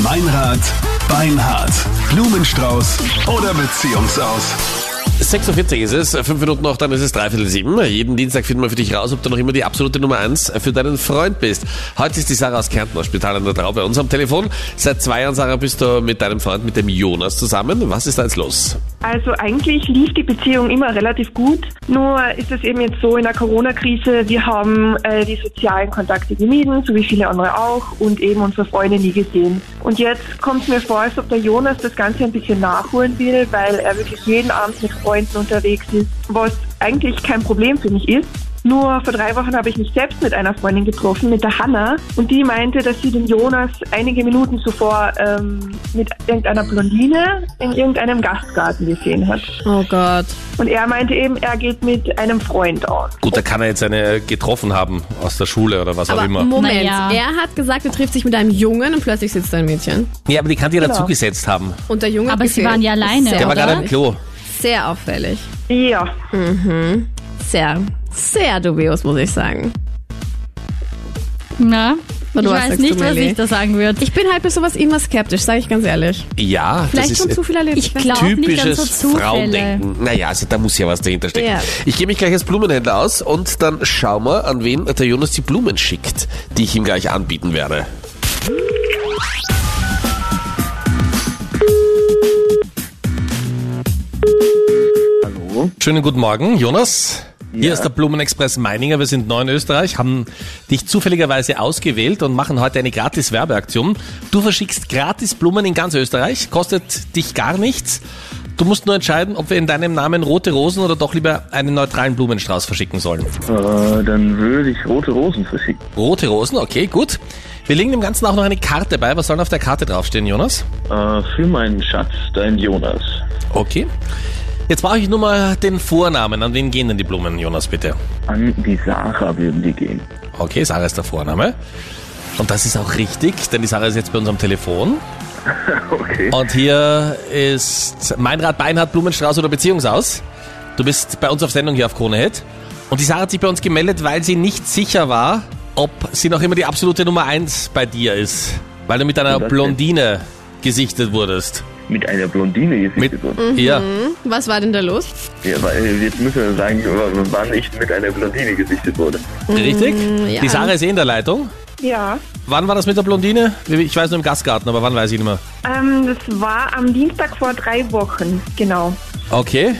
Meinrad, Beinhard, Blumenstrauß oder Beziehungsaus. 46 ist es, fünf Minuten noch, dann ist es dreiviertel sieben. Jeden Dienstag finden wir für dich raus, ob du noch immer die absolute Nummer eins für deinen Freund bist. Heute ist die Sarah aus Kärnten aus Spital an der Trau bei uns am Telefon. Seit zwei Jahren, Sarah, bist du mit deinem Freund, mit dem Jonas zusammen. Was ist da jetzt los? Also eigentlich lief die Beziehung immer relativ gut. Nur ist es eben jetzt so in der Corona-Krise, wir haben äh, die sozialen Kontakte gemieden, so wie viele andere auch, und eben unsere Freunde nie gesehen. Und jetzt kommt es mir vor, als ob der Jonas das Ganze ein bisschen nachholen will, weil er wirklich jeden Abend mit Freunden unterwegs ist, was eigentlich kein Problem für mich ist. Nur vor drei Wochen habe ich mich selbst mit einer Freundin getroffen, mit der Hanna, und die meinte, dass sie den Jonas einige Minuten zuvor ähm, mit irgendeiner Blondine in irgendeinem Gastgarten gesehen hat. Oh Gott. Und er meinte eben, er geht mit einem Freund aus. Gut, da kann er jetzt eine getroffen haben aus der Schule oder was auch Aber immer. Moment, Naja. er hat gesagt, er trifft sich mit einem Jungen und plötzlich sitzt da ein Mädchen. Ja, aber die kann die ja Genau. dazugesetzt haben. Und der Junge Aber sie waren ja alleine, Der war oder? gerade im Klo. Sehr auffällig. Ja, Sehr, sehr dubios, muss ich sagen. Na, ich weiß nicht, du, was ich da sagen würde. Ich bin halt bei sowas immer skeptisch, sage ich ganz ehrlich. Ja, Vielleicht das schon ist zu viel erlebt. Ich glaube nicht an typisches so Zufälle. Frauendenken. Naja, also da muss ja was dahinter stecken. Ja. Ich gehe mich gleich als Blumenhändler aus und dann schauen wir, an wen der Jonas die Blumen schickt, die ich ihm gleich anbieten werde. Schönen guten Morgen, Jonas. Hier ist der Blumenexpress Meininger. Wir sind neu in Österreich, haben dich zufälligerweise ausgewählt und machen heute eine gratis Werbeaktion. Du verschickst gratis Blumen in ganz Österreich, kostet dich gar nichts. Du musst nur entscheiden, ob wir in deinem Namen rote Rosen oder doch lieber einen neutralen Blumenstrauß verschicken sollen. Äh, dann würde ich rote Rosen verschicken. Rote Rosen, okay, gut. Wir legen dem Ganzen auch noch eine Karte bei. Was soll auf der Karte draufstehen, Jonas? Äh, für meinen Schatz, dein Jonas. Okay. Jetzt brauche ich nur mal den Vornamen. An wen gehen denn die Blumen, Jonas, bitte? An die Sarah würden die gehen. Okay, Sarah ist der Vorname. Und das ist auch richtig, denn die Sarah ist jetzt bei uns am Telefon. Okay. Und hier ist Meinrad, Beinhard, Blumenstrauß oder Beziehungsaus. Du bist bei uns auf Sendung hier auf Krone Hit. Und die Sarah hat sich bei uns gemeldet, weil sie nicht sicher war, ob sie noch immer die absolute Nummer eins bei dir ist. Weil du mit einer? Blondine gesichtet wurdest. Mit einer Blondine gesichtet worden. ja. Was war denn da los? Ja, weil jetzt müssen wir sagen, wann ich mit einer Blondine gesichtet wurde. Richtig? ja. Die Sarah ist eh in der Leitung. ja. Wann war das mit der Blondine? Ich weiß nur im Gastgarten, aber wann weiß ich nicht mehr. Ähm, das war am Dienstag vor drei Wochen, genau. Okay.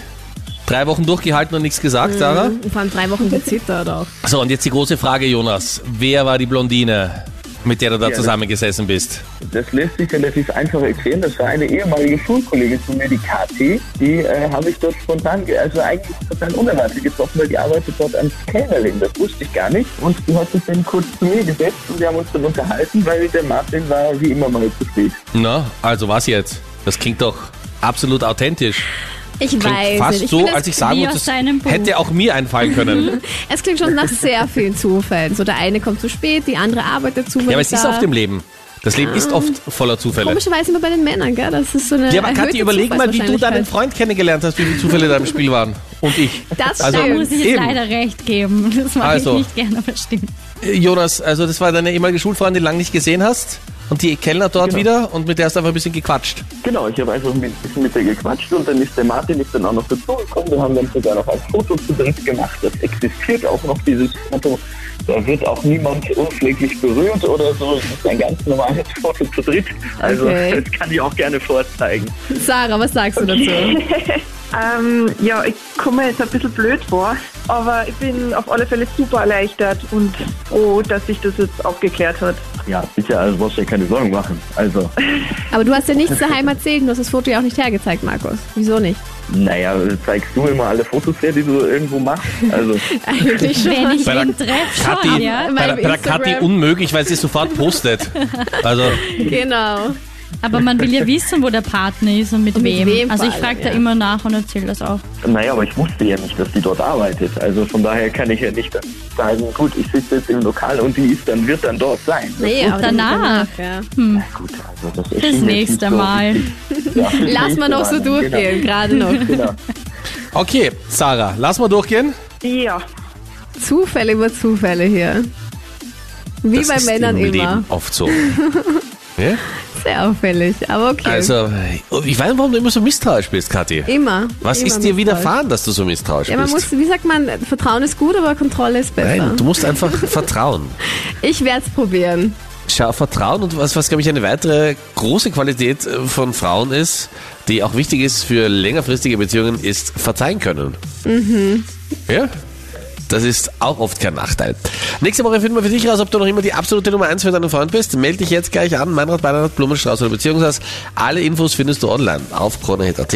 Drei Wochen durchgehalten und nichts gesagt, Sarah. Und vor allem drei Wochen gezittert auch. So, und jetzt die große Frage, Jonas. Wer war die Blondine, mit der du da Ja, zusammengesessen bist? Das lässt sich relativ einfach erklären. Das war eine ehemalige Schulkollegin von mir, die KT. Die äh, habe ich dort spontan, also eigentlich total unerwartet getroffen, weil die arbeitet dort als Kellnerin. Das wusste ich gar nicht. Und die hat sich dann kurz zu mir gesetzt und wir haben uns dann unterhalten, weil der Martin war wie immer mal zu spät. Na, also was jetzt? Das klingt doch absolut authentisch. Ich Klingt weiß fast nicht. Ich so, als ich sagen wie muss, aus das deinem Buch. hätte auch mir einfallen können. es klingt schon nach sehr vielen Zufällen. So der eine kommt zu spät, die andere arbeitet zufällig ja, aber es ist auf dem Leben. Das Leben ist oft voller Zufälle. Komischerweise immer bei den Männern, gell? Das ist so eine Ja, aber Kathi, überleg mal, wie du deinen. Freund kennengelernt hast, wie viele Zufälle da im Spiel waren. Und ich. Das Also- Da muss ich jetzt Eben. leider recht geben. Das mache Also. ich nicht gerne, aber stimmt. Äh, Jonas, also das war deine ehemalige Schulfreundin, die du lange nicht gesehen hast. Und die Kellner dort Genau. wieder und mit der hast du einfach ein bisschen gequatscht. Genau, ich habe einfach ein bisschen mit ihr gequatscht und dann ist der Martin ist dann auch noch dazugekommen. Wir haben dann sogar noch ein Foto zu dritt gemacht. Das existiert auch noch, dieses Foto. Da wird auch niemand unpfleglich berührt oder so. Das ist ein ganz normales Foto zu dritt. Also Okay. das kann ich auch gerne vorzeigen. Sarah, was sagst du dazu? Ähm, ja, ich komme mir jetzt ein bisschen blöd vor, aber ich bin auf alle Fälle super erleichtert und froh, dass sich das jetzt aufgeklärt hat. Ja, sicher, also brauchst du ja keine Sorgen machen. Also, Aber du hast ja nichts daheim erzählt, du hast das Foto ja auch nicht hergezeigt, Markus. Wieso nicht? naja, zeigst du immer alle Fotos her, die du irgendwo machst? Also, Eigentlich Wenn ich Bei der ihn treffe, Kathi, schon, ja. bei der, bei der Instagram. Kathi unmöglich, weil sie es sofort postet. Also, Genau. Aber man will ja wissen, wo der Partner ist und mit, Und mit wem. wem Also ich frage da ja. immer nach und erzähle das auch. naja, aber ich wusste ja nicht, dass die dort arbeitet. Also von daher kann ich ja nicht sagen, gut, ich sitze jetzt im Lokal und die ist dann, wird dann dort sein. Das Nee, aber danach. ja. Na gut, also das, erschien jetzt nächste so Mal. Ja, das Lass mal noch so durchgehen, gerade noch. Genau. genau. okay, Sarah, lass mal durchgehen. Ja, Zufälle über Zufälle hier. Wie Das bei ist Männern im immer. Leben oft so. Ja? Sehr auffällig, aber okay. Also, ich weiß nicht, warum du immer so misstrauisch bist, Kathi. immer. Was immer ist dir widerfahren, dass du so misstrauisch Ja, man bist? muss, wie sagt man, Vertrauen ist gut, aber Kontrolle ist besser. Nein, du musst einfach vertrauen. Ich werde es probieren. Schau, Vertrauen und was, was glaube ich, eine weitere große Qualität äh, von Frauen ist, die auch wichtig ist für längerfristige Beziehungen, ist verzeihen können. Mhm. Ja? Das ist auch oft kein Nachteil. Nächste Woche finden wir für dich raus, ob du noch immer die absolute Nummer 1 für deinen Freund bist. Meld dich jetzt gleich an, Meinrad, Beinrad, Blumenstrauß oder Beziehungshaus. Alle Infos findest du online auf kronehit.at.